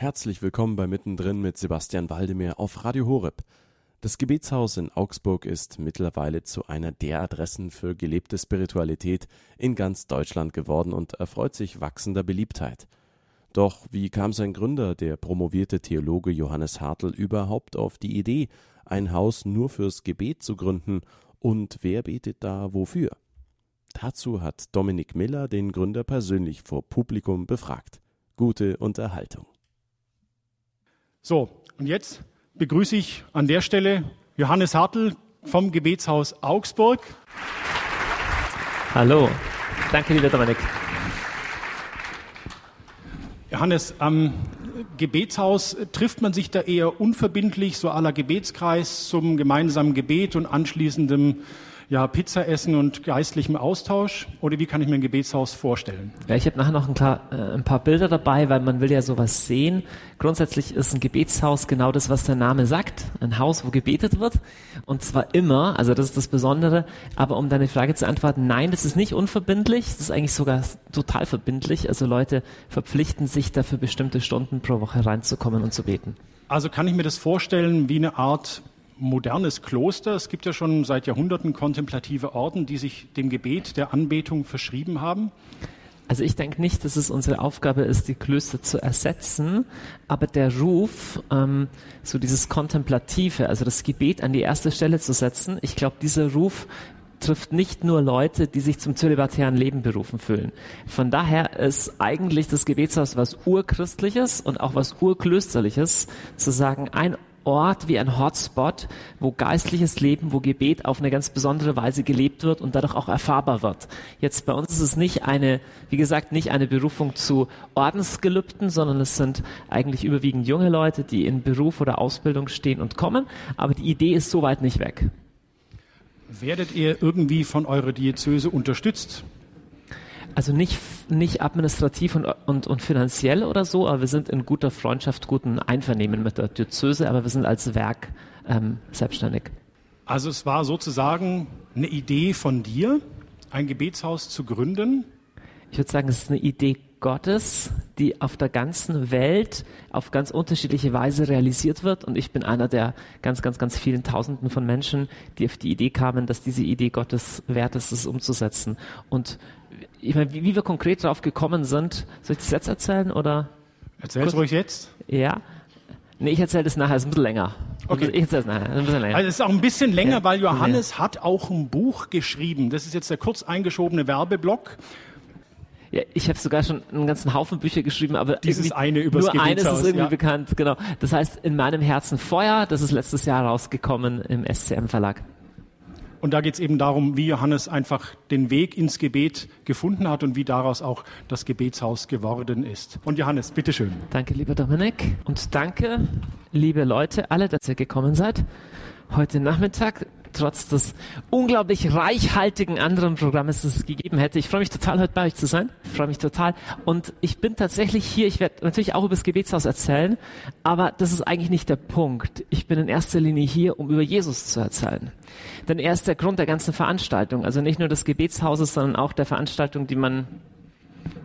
Herzlich willkommen bei Mittendrin mit Sebastian Waldemir auf Radio Horeb. Das Gebetshaus in Augsburg ist mittlerweile zu einer der Adressen für gelebte Spiritualität in ganz Deutschland geworden und erfreut sich wachsender Beliebtheit. Doch wie kam sein Gründer, der promovierte Theologe Johannes Hartl, überhaupt auf die Idee, ein Haus nur fürs Gebet zu gründen und wer betet da wofür? Dazu hat Dominik Miller den Gründer persönlich vor Publikum befragt. Gute Unterhaltung. So, und jetzt begrüße ich an der Stelle Johannes Hartl vom Gebetshaus Augsburg. Hallo, danke lieber Dominik. Johannes, am Gebetshaus trifft man sich da eher unverbindlich, so aller Gebetskreis zum gemeinsamen Gebet und anschließendem ja, Pizza essen und geistlichem Austausch? Oder wie kann ich mir ein Gebetshaus vorstellen? Ja, ich habe nachher noch ein, klar, äh, ein, paar Bilder dabei, weil man will ja sowas sehen. Grundsätzlich ist ein Gebetshaus genau das, was der Name sagt. Ein Haus, wo gebetet wird. Und zwar immer, also das ist das Besondere. Aber um deine Frage zu antworten, nein, das ist nicht unverbindlich. Das ist eigentlich sogar total verbindlich. Also Leute verpflichten sich dafür bestimmte Stunden pro Woche reinzukommen und zu beten. Also kann ich mir das vorstellen wie eine Art modernes Kloster. Es gibt ja schon seit Jahrhunderten kontemplative Orden, die sich dem Gebet der Anbetung verschrieben haben. Also ich denke nicht, dass es unsere Aufgabe ist, die Klöster zu ersetzen, aber der Ruf, ähm, so dieses Kontemplative, also das Gebet an die erste Stelle zu setzen, ich glaube, dieser Ruf trifft nicht nur Leute, die sich zum zölibatären Leben berufen fühlen. Von daher ist eigentlich das Gebetshaus was urchristliches und auch was urklösterliches, zu sagen, ein Ort, wie ein Hotspot, wo geistliches Leben, wo Gebet auf eine ganz besondere Weise gelebt wird und dadurch auch erfahrbar wird. Jetzt bei uns ist es nicht eine, wie gesagt, nicht eine Berufung zu Ordensgelübden, sondern es sind eigentlich überwiegend junge Leute, die in Beruf oder Ausbildung stehen und kommen. Aber die Idee ist soweit nicht weg. Werdet ihr irgendwie von eurer Diözese unterstützt? Also nicht, nicht administrativ und, und, und finanziell oder so, aber wir sind in guter Freundschaft, guten Einvernehmen mit der Diözese, aber wir sind als Werk ähm, selbstständig. Also es war sozusagen eine Idee von dir, ein Gebetshaus zu gründen? Ich würde sagen, es ist eine Idee Gottes, die auf der ganzen Welt auf ganz unterschiedliche Weise realisiert wird. Und ich bin einer der ganz, ganz, ganz vielen Tausenden von Menschen, die auf die Idee kamen, dass diese Idee Gottes wert ist, es umzusetzen. Und ich meine, wie, wie wir konkret darauf gekommen sind, soll ich das jetzt erzählen oder? Erzähl es ruhig jetzt. Ja. Nee, ich erzähle das nachher, es ist ein bisschen länger. Okay. Ich erzähle es nachher, ein bisschen länger. Also es ist auch ein bisschen länger, ja. weil Johannes ja. hat auch ein Buch geschrieben. Das ist jetzt der kurz eingeschobene Werbeblock. Ja, ich habe sogar schon einen ganzen Haufen Bücher geschrieben, aber dieses eine über nur eines ist irgendwie ja. bekannt, genau. Das heißt, in meinem Herzen Feuer, das ist letztes Jahr rausgekommen im SCM Verlag. Und da geht es eben darum, wie Johannes einfach den Weg ins Gebet gefunden hat und wie daraus auch das Gebetshaus geworden ist. Und Johannes, bitteschön. Danke, lieber Dominik. Und danke, liebe Leute, alle, dass ihr gekommen seid. Heute Nachmittag trotz des unglaublich reichhaltigen anderen Programmes, das es gegeben hätte. Ich freue mich total, heute bei euch zu sein. Ich freue mich total. Und ich bin tatsächlich hier, ich werde natürlich auch über das Gebetshaus erzählen, aber das ist eigentlich nicht der Punkt. Ich bin in erster Linie hier, um über Jesus zu erzählen. Denn er ist der Grund der ganzen Veranstaltung. Also nicht nur des Gebetshauses, sondern auch der Veranstaltung, die man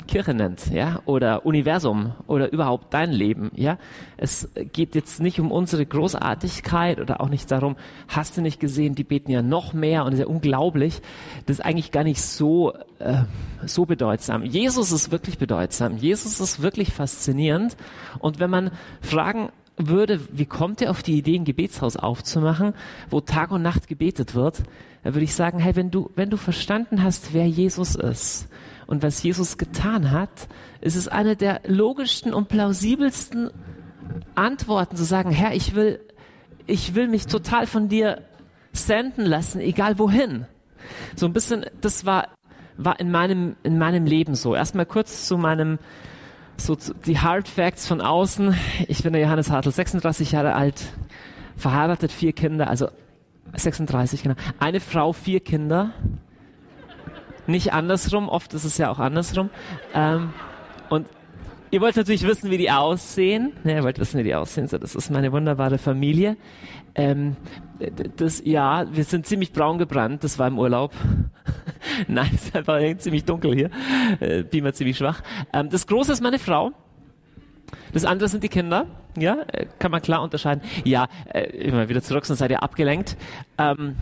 Kirche nennt, ja, oder Universum oder überhaupt dein Leben, ja. Es geht jetzt nicht um unsere Großartigkeit oder auch nicht darum, hast du nicht gesehen, die beten ja noch mehr und ist ja unglaublich. Das ist eigentlich gar nicht so, äh, so bedeutsam. Jesus ist wirklich bedeutsam. Jesus ist wirklich faszinierend. Und wenn man fragen würde, wie kommt er auf die Idee, ein Gebetshaus aufzumachen, wo Tag und Nacht gebetet wird, dann würde ich sagen, hey, wenn du, wenn du verstanden hast, wer Jesus ist, und was Jesus getan hat, ist es eine der logischsten und plausibelsten Antworten zu sagen, Herr, ich will, ich will mich total von dir senden lassen, egal wohin. So ein bisschen, das war, war in meinem, in meinem Leben so. Erstmal kurz zu meinem, so zu, die Hard Facts von außen. Ich bin der Johannes Hartl, 36 Jahre alt, verheiratet, vier Kinder, also 36, genau. Eine Frau, vier Kinder nicht andersrum. Oft ist es ja auch andersrum. Ähm, und ihr wollt natürlich wissen, wie die aussehen. Ja, ihr wollt wissen, wie die aussehen. So, das ist meine wunderbare Familie. Ähm, das, ja, wir sind ziemlich braun gebrannt. Das war im Urlaub. Nein, es ist einfach ziemlich dunkel hier. Äh, Beamer ziemlich schwach. Ähm, das Große ist meine Frau. Das andere sind die Kinder. Ja, äh, kann man klar unterscheiden. Ja, äh, immer wieder zurück, sonst seid ihr abgelenkt. Ähm,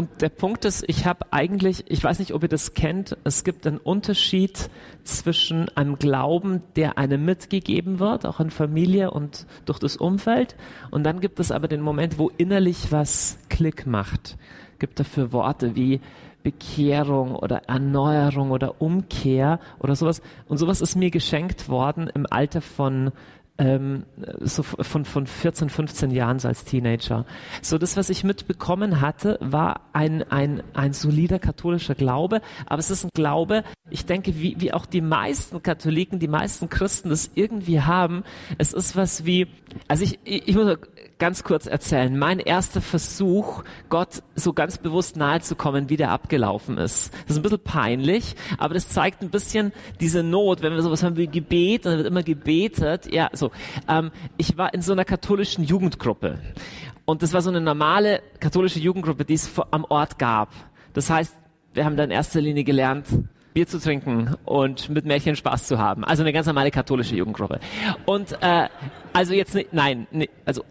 und der Punkt ist, ich habe eigentlich, ich weiß nicht, ob ihr das kennt, es gibt einen Unterschied zwischen einem Glauben, der einem mitgegeben wird, auch in Familie und durch das Umfeld. Und dann gibt es aber den Moment, wo innerlich was Klick macht. Gibt dafür Worte wie Bekehrung oder Erneuerung oder Umkehr oder sowas. Und sowas ist mir geschenkt worden im Alter von ähm, so von, von 14, 15 Jahren so als Teenager. So das, was ich mitbekommen hatte, war ein, ein, ein solider katholischer Glaube, aber es ist ein Glaube, ich denke, wie, wie auch die meisten Katholiken, die meisten Christen das irgendwie haben, es ist was wie, also ich, ich, ich muss ganz kurz erzählen, mein erster Versuch, Gott so ganz bewusst nahe zu kommen, wie der abgelaufen ist. Das ist ein bisschen peinlich, aber das zeigt ein bisschen diese Not, wenn wir sowas haben wie Gebet, dann wird immer gebetet, ja, so ähm, ich war in so einer katholischen Jugendgruppe. Und das war so eine normale katholische Jugendgruppe, die es am Ort gab. Das heißt, wir haben da in erster Linie gelernt, Bier zu trinken und mit Märchen Spaß zu haben. Also eine ganz normale katholische Jugendgruppe. Und äh, also jetzt nicht, nein, nee, also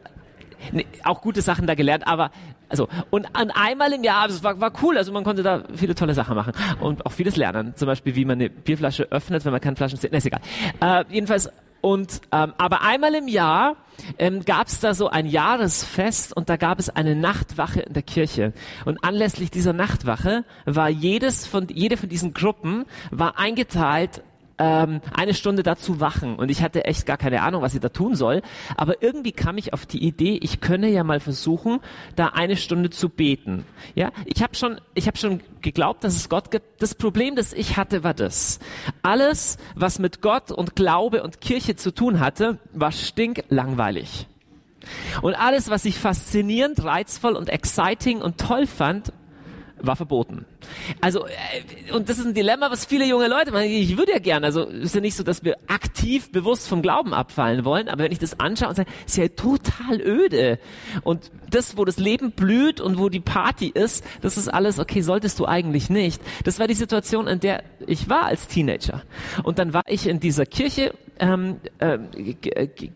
nee, auch gute Sachen da gelernt, aber also und an einmal im Jahr, also es war, war cool, also man konnte da viele tolle Sachen machen und auch vieles lernen. Zum Beispiel, wie man eine Bierflasche öffnet, wenn man keine Flaschen zählt. Nee, ist egal. Äh, jedenfalls und ähm, aber einmal im Jahr ähm, gab es da so ein Jahresfest und da gab es eine Nachtwache in der Kirche. Und anlässlich dieser Nachtwache war jedes von jede von diesen Gruppen war eingeteilt ähm, eine Stunde dazu wachen und ich hatte echt gar keine Ahnung, was ich da tun soll. Aber irgendwie kam ich auf die Idee, ich könne ja mal versuchen, da eine Stunde zu beten. Ja, ich habe schon, ich habe schon geglaubt, dass es Gott gibt. Das Problem, das ich hatte, war das: Alles, was mit Gott und Glaube und Kirche zu tun hatte, war stinklangweilig. Und alles, was ich faszinierend, reizvoll und exciting und toll fand, war verboten. Also, äh, und das ist ein Dilemma, was viele junge Leute machen. Ich würde ja gerne, also ist ja nicht so, dass wir aktiv bewusst vom Glauben abfallen wollen, aber wenn ich das anschaue und sage, ist ja total öde. Und das, wo das Leben blüht und wo die Party ist, das ist alles, okay, solltest du eigentlich nicht. Das war die Situation, in der ich war als Teenager. Und dann war ich in dieser Kirche ähm, äh,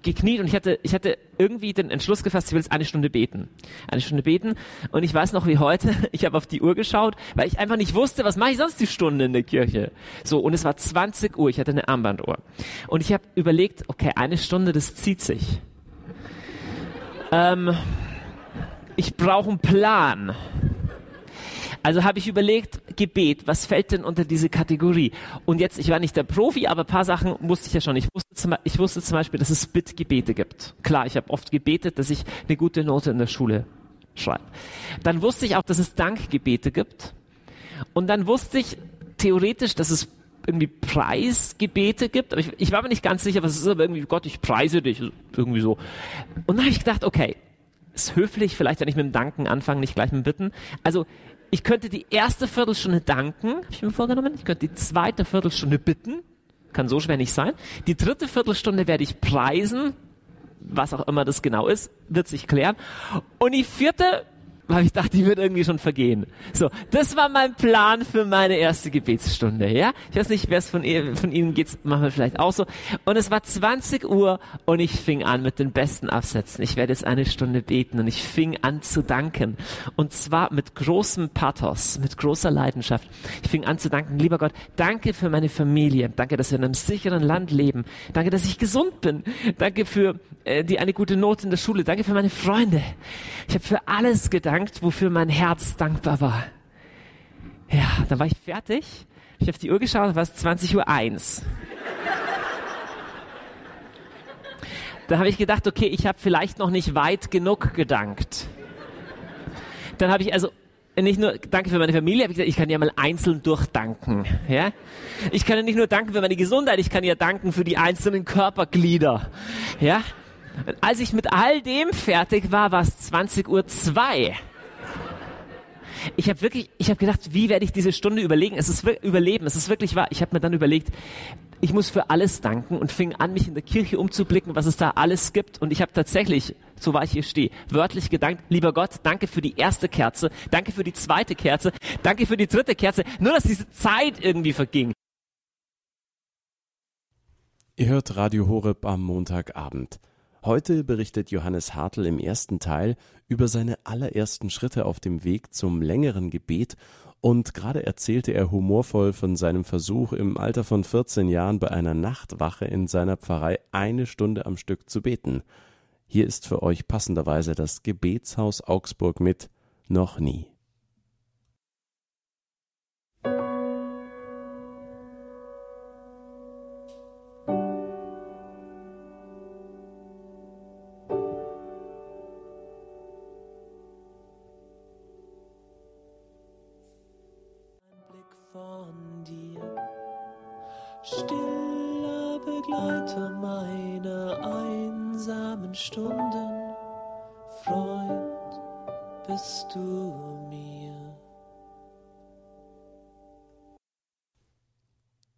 gekniet und ich hatte, ich hatte irgendwie den Entschluss gefasst, ich will jetzt eine Stunde beten. Eine Stunde beten. Und ich weiß noch wie heute, ich habe auf die Uhr geschaut, weil ich einfach nicht wusste, was mache ich sonst die Stunde in der Kirche. So, und es war 20 Uhr, ich hatte eine Armbanduhr. Und ich habe überlegt, okay, eine Stunde, das zieht sich. Ähm, ich brauche einen Plan. Also habe ich überlegt, Gebet, was fällt denn unter diese Kategorie? Und jetzt, ich war nicht der Profi, aber ein paar Sachen wusste ich ja schon. Ich wusste zum, ich wusste zum Beispiel, dass es Bittgebete gibt. Klar, ich habe oft gebetet, dass ich eine gute Note in der Schule schreibe. Dann wusste ich auch, dass es Dankgebete gibt. Und dann wusste ich theoretisch, dass es irgendwie Preisgebete gibt, aber ich, ich war mir nicht ganz sicher, was es ist, aber irgendwie, Gott, ich preise dich, irgendwie so. Und dann habe ich gedacht, okay, ist höflich, vielleicht wenn ich mit dem Danken anfange, nicht gleich mit dem Bitten. Also ich könnte die erste Viertelstunde danken, habe ich mir vorgenommen. Ich könnte die zweite Viertelstunde bitten. Kann so schwer nicht sein. Die dritte Viertelstunde werde ich preisen. Was auch immer das genau ist, wird sich klären. Und die vierte weil ich dachte, die wird irgendwie schon vergehen. So, das war mein Plan für meine erste Gebetsstunde, ja? Ich weiß nicht, wer es von, von Ihnen geht, machen wir vielleicht auch so. Und es war 20 Uhr und ich fing an mit den besten Absätzen. Ich werde jetzt eine Stunde beten und ich fing an zu danken. Und zwar mit großem Pathos, mit großer Leidenschaft. Ich fing an zu danken, lieber Gott, danke für meine Familie. Danke, dass wir in einem sicheren Land leben. Danke, dass ich gesund bin. Danke für äh, die eine gute Note in der Schule. Danke für meine Freunde. Ich habe für alles gedankt, wofür mein Herz dankbar war. Ja, dann war ich fertig. Ich habe die Uhr geschaut, da war es 20 Uhr 1. Dann habe ich gedacht, okay, ich habe vielleicht noch nicht weit genug gedankt. Dann habe ich also nicht nur danke für meine Familie, ich gesagt, ich kann ja mal einzeln durchdanken. Ja? Ich kann ja nicht nur danken für meine Gesundheit, ich kann ja danken für die einzelnen Körperglieder. Ja? Als ich mit all dem fertig war, war es 20 Uhr zwei. Ich habe wirklich, ich habe gedacht, wie werde ich diese Stunde überlegen? Es ist überleben, es ist wirklich wahr. Ich habe mir dann überlegt, ich muss für alles danken und fing an, mich in der Kirche umzublicken, was es da alles gibt. Und ich habe tatsächlich, so war ich hier stehe, wörtlich gedankt, lieber Gott, danke für die erste Kerze, danke für die zweite Kerze, danke für die dritte Kerze. Nur, dass diese Zeit irgendwie verging. Ihr hört Radio Horeb am Montagabend. Heute berichtet Johannes Hartl im ersten Teil über seine allerersten Schritte auf dem Weg zum längeren Gebet und gerade erzählte er humorvoll von seinem Versuch, im Alter von 14 Jahren bei einer Nachtwache in seiner Pfarrei eine Stunde am Stück zu beten. Hier ist für euch passenderweise das Gebetshaus Augsburg mit Noch nie.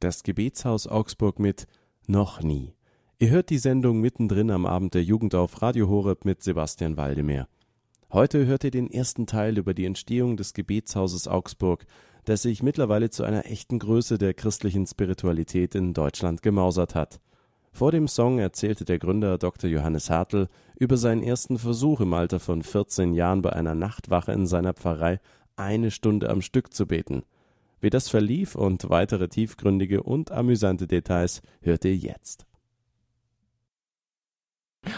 Das Gebetshaus Augsburg mit Noch nie. Ihr hört die Sendung mittendrin am Abend der Jugend auf Radio Horeb mit Sebastian Waldemar. Heute hört ihr den ersten Teil über die Entstehung des Gebetshauses Augsburg, das sich mittlerweile zu einer echten Größe der christlichen Spiritualität in Deutschland gemausert hat. Vor dem Song erzählte der Gründer Dr. Johannes Hartl über seinen ersten Versuch im Alter von 14 Jahren bei einer Nachtwache in seiner Pfarrei eine Stunde am Stück zu beten – wie das verlief und weitere tiefgründige und amüsante Details hört ihr jetzt.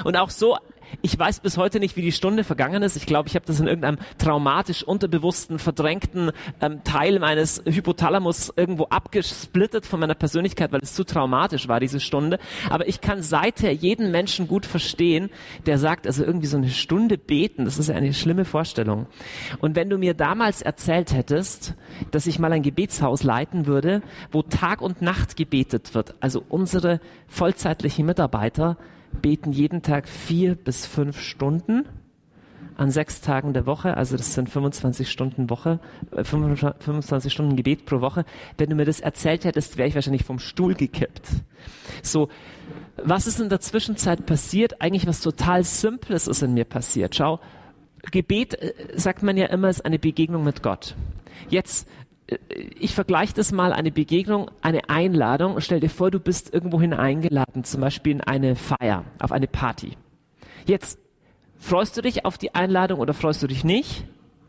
Und auch so ich weiß bis heute nicht, wie die Stunde vergangen ist. Ich glaube, ich habe das in irgendeinem traumatisch unterbewussten, verdrängten ähm, Teil meines Hypothalamus irgendwo abgesplittet von meiner Persönlichkeit, weil es zu traumatisch war, diese Stunde. Aber ich kann seither jeden Menschen gut verstehen, der sagt, also irgendwie so eine Stunde beten, das ist ja eine schlimme Vorstellung. Und wenn du mir damals erzählt hättest, dass ich mal ein Gebetshaus leiten würde, wo Tag und Nacht gebetet wird, also unsere vollzeitlichen Mitarbeiter, beten jeden Tag vier bis fünf Stunden an sechs Tagen der Woche, also das sind 25 Stunden Woche, 25 äh, Stunden Gebet pro Woche. Wenn du mir das erzählt hättest, wäre ich wahrscheinlich vom Stuhl gekippt. So, was ist in der Zwischenzeit passiert? Eigentlich was total Simples ist in mir passiert. Schau, Gebet, äh, sagt man ja immer, ist eine Begegnung mit Gott. Jetzt ich vergleiche das mal, eine Begegnung, eine Einladung. Stell dir vor, du bist irgendwohin eingeladen, zum Beispiel in eine Feier, auf eine Party. Jetzt, freust du dich auf die Einladung oder freust du dich nicht?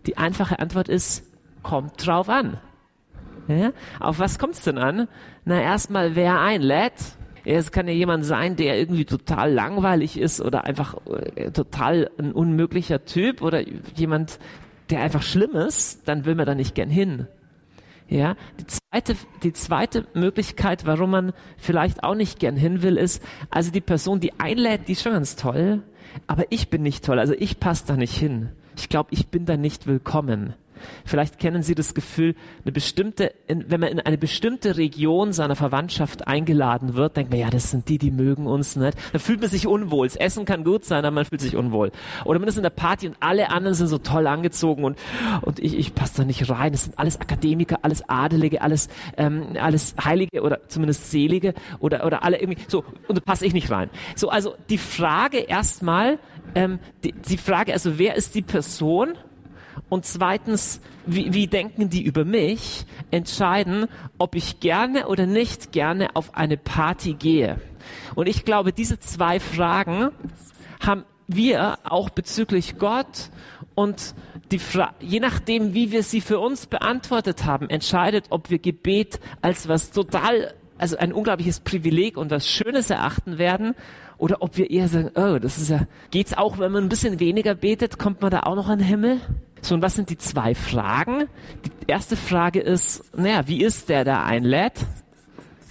Die einfache Antwort ist, kommt drauf an. Ja? Auf was kommt es denn an? Na, erstmal, wer einlädt. Es kann ja jemand sein, der irgendwie total langweilig ist oder einfach äh, total ein unmöglicher Typ oder jemand, der einfach schlimm ist, dann will man da nicht gern hin. Ja, die zweite, die zweite Möglichkeit, warum man vielleicht auch nicht gern hin will, ist, also die Person, die einlädt, die ist schon ganz toll, aber ich bin nicht toll, also ich passe da nicht hin. Ich glaube, ich bin da nicht willkommen. Vielleicht kennen Sie das Gefühl, eine bestimmte, wenn man in eine bestimmte Region seiner Verwandtschaft eingeladen wird, denkt man, ja, das sind die, die mögen uns nicht. Dann fühlt man sich unwohl. Das Essen kann gut sein, aber man fühlt sich unwohl. Oder man ist in der Party und alle anderen sind so toll angezogen und, und ich, ich passe da nicht rein. Das sind alles Akademiker, alles Adelige, alles, ähm, alles Heilige oder zumindest Selige oder, oder alle irgendwie so. Und da passe ich nicht rein. So, also die Frage erstmal, ähm, die, die Frage, also wer ist die Person? Und zweitens, wie, wie denken die über mich, entscheiden, ob ich gerne oder nicht gerne auf eine Party gehe. Und ich glaube, diese zwei Fragen haben wir auch bezüglich Gott und die Fra je nachdem, wie wir sie für uns beantwortet haben, entscheidet, ob wir Gebet als was total, also ein unglaubliches Privileg und was Schönes erachten werden oder ob wir eher sagen, oh, das ist ja, geht's auch, wenn man ein bisschen weniger betet, kommt man da auch noch an den Himmel? So, und was sind die zwei Fragen? Die erste Frage ist, naja, wie ist der, der einlädt?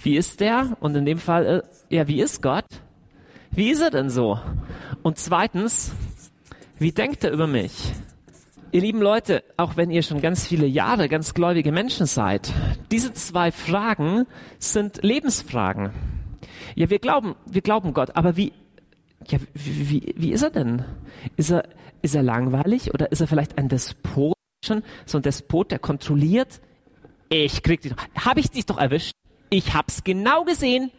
Wie ist der? Und in dem Fall, äh, ja, wie ist Gott? Wie ist er denn so? Und zweitens, wie denkt er über mich? Ihr lieben Leute, auch wenn ihr schon ganz viele Jahre ganz gläubige Menschen seid, diese zwei Fragen sind Lebensfragen. Ja, wir glauben, wir glauben Gott, aber wie, ja, wie, wie, ist er denn? Ist er, ist er langweilig oder ist er vielleicht ein Despot schon? So ein Despot, der kontrolliert. Ich krieg dich doch. Hab ich dich doch erwischt? Ich hab's genau gesehen.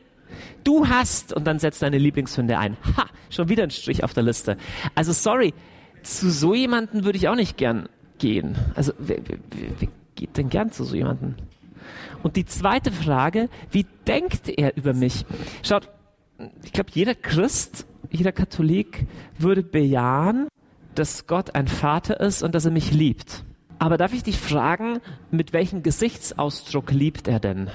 Du hast, und dann setzt deine Lieblingshünde ein. Ha, schon wieder ein Strich auf der Liste. Also sorry, zu so jemanden würde ich auch nicht gern gehen. Also wer, wer, wer geht denn gern zu so jemanden? Und die zweite Frage, wie denkt er über mich? Schaut, ich glaube, jeder Christ, jeder Katholik würde bejahen, dass Gott ein Vater ist und dass er mich liebt. Aber darf ich dich fragen, mit welchem Gesichtsausdruck liebt er denn?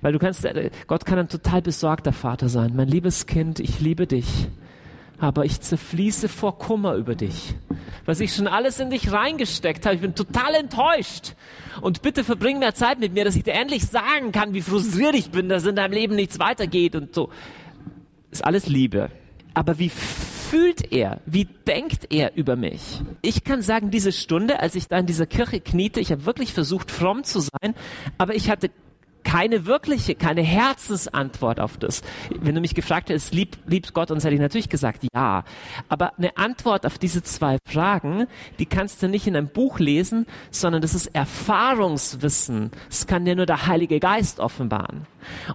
Weil du kannst, äh, Gott kann ein total besorgter Vater sein. Mein liebes Kind, ich liebe dich aber ich zerfließe vor Kummer über dich. Was ich schon alles in dich reingesteckt habe, ich bin total enttäuscht. Und bitte verbring mehr Zeit mit mir, dass ich dir endlich sagen kann, wie frustriert ich bin, dass in deinem Leben nichts weitergeht und so. Ist alles Liebe. Aber wie fühlt er? Wie denkt er über mich? Ich kann sagen, diese Stunde, als ich da in dieser Kirche kniete, ich habe wirklich versucht, fromm zu sein, aber ich hatte keine wirkliche, keine Herzensantwort auf das. Wenn du mich gefragt hättest, lieb, liebt Gott uns, hätte ich natürlich gesagt, ja. Aber eine Antwort auf diese zwei Fragen, die kannst du nicht in einem Buch lesen, sondern das ist Erfahrungswissen. Das kann dir nur der Heilige Geist offenbaren.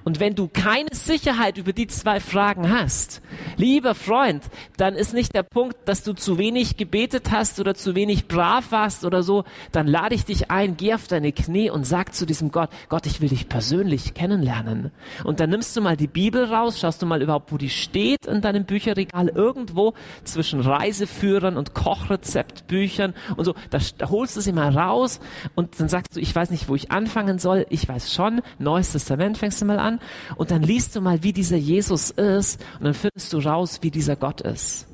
Und wenn du keine Sicherheit über die zwei Fragen hast, lieber Freund, dann ist nicht der Punkt, dass du zu wenig gebetet hast oder zu wenig brav warst oder so, dann lade ich dich ein, geh auf deine Knie und sag zu diesem Gott, Gott, ich will dich persönlich kennenlernen. Und dann nimmst du mal die Bibel raus, schaust du mal überhaupt, wo die steht in deinem Bücherregal, irgendwo zwischen Reiseführern und Kochrezeptbüchern und so. Da, da holst du sie mal raus und dann sagst du, ich weiß nicht, wo ich anfangen soll. Ich weiß schon, Neues Testament fängst du mal an und dann liest du mal, wie dieser Jesus ist und dann findest du raus, wie dieser Gott ist.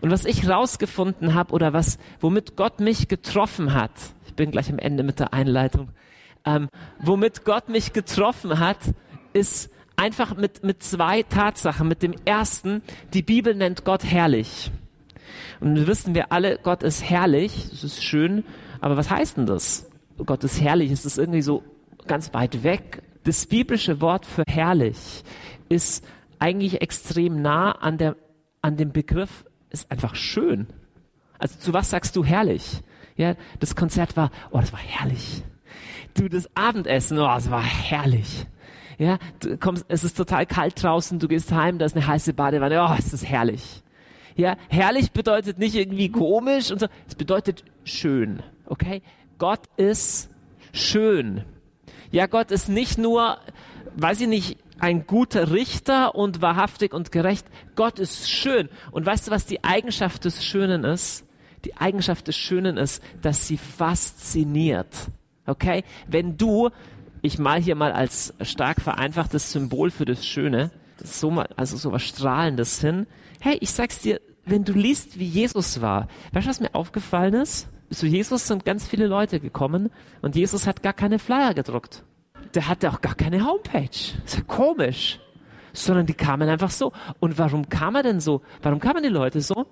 Und was ich rausgefunden habe oder was, womit Gott mich getroffen hat, ich bin gleich am Ende mit der Einleitung, ähm, womit Gott mich getroffen hat, ist einfach mit, mit zwei Tatsachen. Mit dem ersten, die Bibel nennt Gott herrlich. Und wissen wir alle, Gott ist herrlich, das ist schön, aber was heißt denn das? Gott ist herrlich, ist das irgendwie so ganz weit weg? Das biblische Wort für herrlich ist eigentlich extrem nah an, der, an dem Begriff, ist einfach schön. Also zu was sagst du herrlich? Ja, das Konzert war, oh, das war herrlich du das Abendessen, oh, es war herrlich. Ja, du kommst, es ist total kalt draußen, du gehst heim, da ist eine heiße Badewanne, oh, es ist herrlich. Ja, herrlich bedeutet nicht irgendwie komisch und so, es bedeutet schön, okay? Gott ist schön. Ja, Gott ist nicht nur, weiß ich nicht, ein guter Richter und wahrhaftig und gerecht. Gott ist schön. Und weißt du, was die Eigenschaft des Schönen ist? Die Eigenschaft des Schönen ist, dass sie fasziniert. Okay? Wenn du, ich mal hier mal als stark vereinfachtes Symbol für das Schöne, so mal, also so was Strahlendes hin. Hey, ich sag's dir, wenn du liest, wie Jesus war, weißt du, was mir aufgefallen ist? Zu Jesus sind ganz viele Leute gekommen und Jesus hat gar keine Flyer gedruckt. Der hatte auch gar keine Homepage. Das ist ja komisch. Sondern die kamen einfach so. Und warum kam er denn so? Warum kamen die Leute so?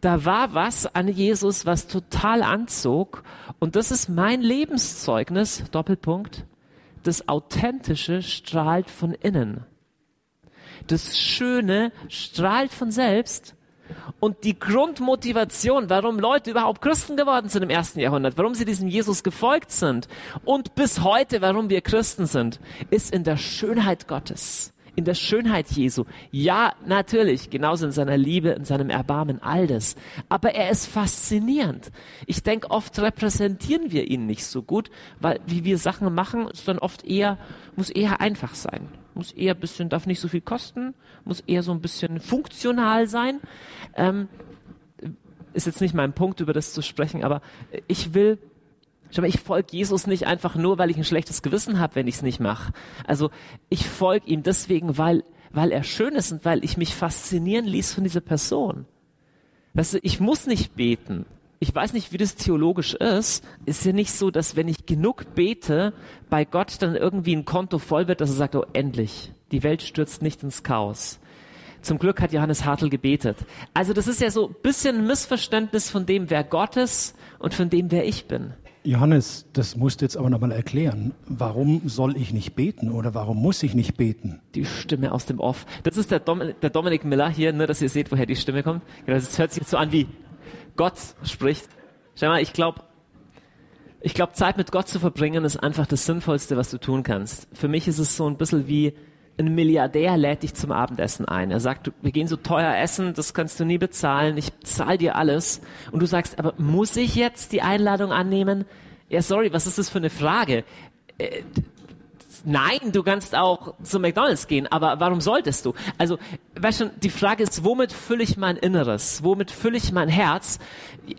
Da war was an Jesus, was total anzog. Und das ist mein Lebenszeugnis, Doppelpunkt. Das Authentische strahlt von innen. Das Schöne strahlt von selbst. Und die Grundmotivation, warum Leute überhaupt Christen geworden sind im ersten Jahrhundert, warum sie diesem Jesus gefolgt sind und bis heute, warum wir Christen sind, ist in der Schönheit Gottes in der Schönheit Jesu. Ja, natürlich, genauso in seiner Liebe, in seinem Erbarmen, all das. Aber er ist faszinierend. Ich denke, oft repräsentieren wir ihn nicht so gut, weil wie wir Sachen machen, ist oft eher, muss eher einfach sein. Muss eher ein bisschen, darf nicht so viel kosten, muss eher so ein bisschen funktional sein. Ähm, ist jetzt nicht mein Punkt, über das zu sprechen, aber ich will Schau mal, ich folge Jesus nicht einfach nur, weil ich ein schlechtes Gewissen habe, wenn ich es nicht mache. Also ich folge ihm deswegen, weil, weil er schön ist und weil ich mich faszinieren ließ von dieser Person. Weißt du, ich muss nicht beten. Ich weiß nicht, wie das theologisch ist. Ist ja nicht so, dass wenn ich genug bete, bei Gott dann irgendwie ein Konto voll wird, dass er sagt, oh endlich, die Welt stürzt nicht ins Chaos. Zum Glück hat Johannes Hartl gebetet. Also das ist ja so ein bisschen ein Missverständnis von dem, wer Gott ist und von dem, wer ich bin. Johannes, das musst du jetzt aber nochmal erklären. Warum soll ich nicht beten oder warum muss ich nicht beten? Die Stimme aus dem Off. Das ist der, Dom der Dominik Miller hier, nur dass ihr seht, woher die Stimme kommt. Das hört sich so an, wie Gott spricht. Schau mal, ich glaube, ich glaube, Zeit mit Gott zu verbringen ist einfach das Sinnvollste, was du tun kannst. Für mich ist es so ein bisschen wie ein Milliardär lädt dich zum Abendessen ein. Er sagt, wir gehen so teuer essen, das kannst du nie bezahlen, ich zahle dir alles. Und du sagst, aber muss ich jetzt die Einladung annehmen? Ja, sorry, was ist das für eine Frage? Nein, du kannst auch zu McDonalds gehen, aber warum solltest du? Also, weißt du, die Frage ist, womit fülle ich mein Inneres? Womit fülle ich mein Herz?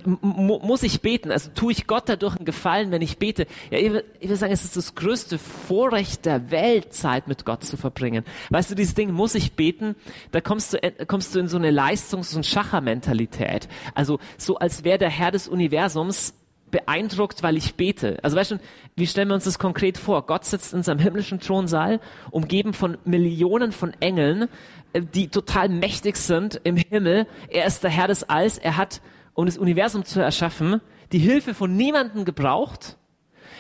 M muss ich beten? Also, tue ich Gott dadurch einen Gefallen, wenn ich bete? Ja, ich will, ich will sagen, es ist das größte Vorrecht der Welt, Zeit mit Gott zu verbringen. Weißt du, dieses Ding, muss ich beten? Da kommst du, äh, kommst du in so eine Leistungs- und Schachermentalität. Also, so als wäre der Herr des Universums beeindruckt, weil ich bete. Also weißt du, wie stellen wir uns das konkret vor? Gott sitzt in seinem himmlischen Thronsaal, umgeben von Millionen von Engeln, äh, die total mächtig sind im Himmel. Er ist der Herr des Alls. Er hat, um das Universum zu erschaffen, die Hilfe von niemandem gebraucht.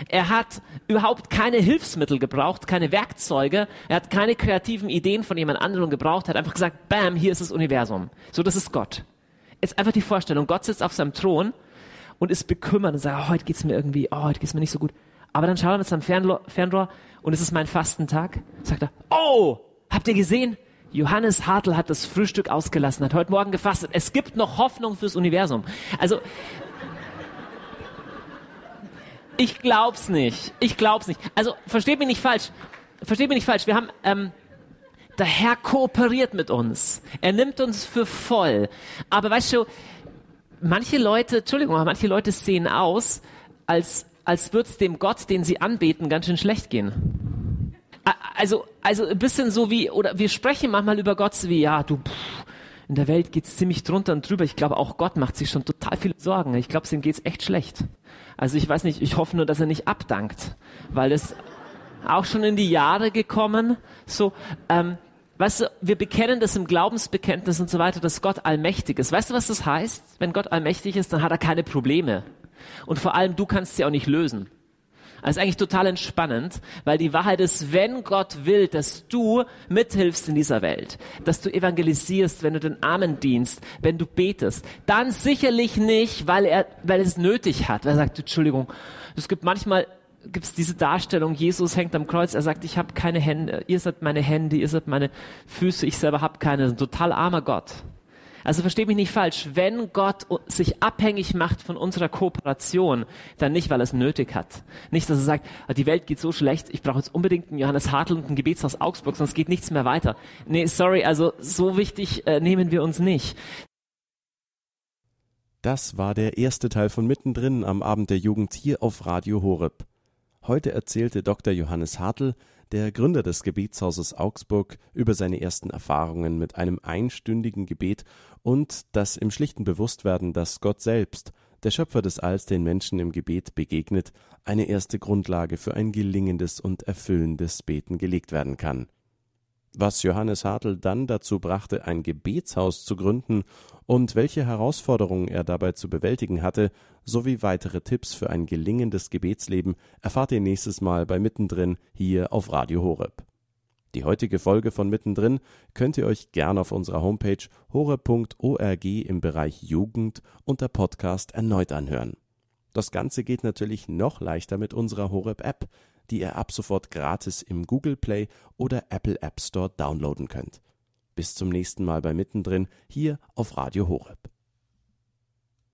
Er hat überhaupt keine Hilfsmittel gebraucht, keine Werkzeuge. Er hat keine kreativen Ideen von jemand anderem gebraucht. Er hat einfach gesagt, bam, hier ist das Universum. So, das ist Gott. Ist einfach die Vorstellung. Gott sitzt auf seinem Thron und ist bekümmert und sagt, oh, heute geht's mir irgendwie, oh, heute geht's mir nicht so gut. Aber dann schaut er mit seinem Fernrohr, Fernrohr und es ist mein Fastentag. Sagt er, oh, habt ihr gesehen? Johannes Hartl hat das Frühstück ausgelassen, hat heute Morgen gefastet. Es gibt noch Hoffnung fürs Universum. Also, ich glaub's nicht. Ich glaub's nicht. Also, versteht mich nicht falsch. Versteht mich nicht falsch. Wir haben, ähm, der Herr kooperiert mit uns. Er nimmt uns für voll. Aber weißt du, manche Leute, Entschuldigung, aber manche Leute sehen aus, als, als würde es dem Gott, den sie anbeten, ganz schön schlecht gehen. Also, also ein bisschen so wie, oder wir sprechen manchmal über Gott so wie, ja, du, pff, in der Welt geht's ziemlich drunter und drüber. Ich glaube, auch Gott macht sich schon total viele Sorgen. Ich glaube, ihm geht's echt schlecht. Also ich weiß nicht, ich hoffe nur, dass er nicht abdankt, weil es auch schon in die Jahre gekommen, so, ähm, Weißt du, wir bekennen das im Glaubensbekenntnis und so weiter, dass Gott allmächtig ist. Weißt du, was das heißt? Wenn Gott allmächtig ist, dann hat er keine Probleme. Und vor allem, du kannst sie auch nicht lösen. Das ist eigentlich total entspannend, weil die Wahrheit ist, wenn Gott will, dass du mithilfst in dieser Welt, dass du evangelisierst, wenn du den Armen dienst, wenn du betest, dann sicherlich nicht, weil er, weil es nötig hat. Er sagt, Entschuldigung, es gibt manchmal gibt es diese Darstellung, Jesus hängt am Kreuz, er sagt, ich habe keine Hände, ihr seid meine Hände, ihr seid meine Füße, ich selber habe keine. Ein total armer Gott. Also versteht mich nicht falsch, wenn Gott sich abhängig macht von unserer Kooperation, dann nicht, weil er es nötig hat. Nicht, dass er sagt, ah, die Welt geht so schlecht, ich brauche jetzt unbedingt einen Johannes Hartl und ein Gebetshaus Augsburg, sonst geht nichts mehr weiter. Nee, sorry, also so wichtig äh, nehmen wir uns nicht. Das war der erste Teil von Mittendrin am Abend der Jugend hier auf Radio Horeb. Heute erzählte Dr. Johannes Hartl, der Gründer des Gebetshauses Augsburg, über seine ersten Erfahrungen mit einem einstündigen Gebet und das im schlichten Bewusstwerden, dass Gott selbst, der Schöpfer des Alls, den Menschen im Gebet begegnet, eine erste Grundlage für ein gelingendes und erfüllendes Beten gelegt werden kann was Johannes Hartl dann dazu brachte, ein Gebetshaus zu gründen und welche Herausforderungen er dabei zu bewältigen hatte, sowie weitere Tipps für ein gelingendes Gebetsleben erfahrt ihr nächstes Mal bei Mittendrin hier auf Radio Horeb. Die heutige Folge von Mittendrin könnt ihr euch gern auf unserer Homepage horeb.org im Bereich Jugend unter Podcast erneut anhören. Das Ganze geht natürlich noch leichter mit unserer Horeb App, die ihr ab sofort gratis im Google Play oder Apple App Store downloaden könnt. Bis zum nächsten Mal bei Mittendrin hier auf Radio Horeb.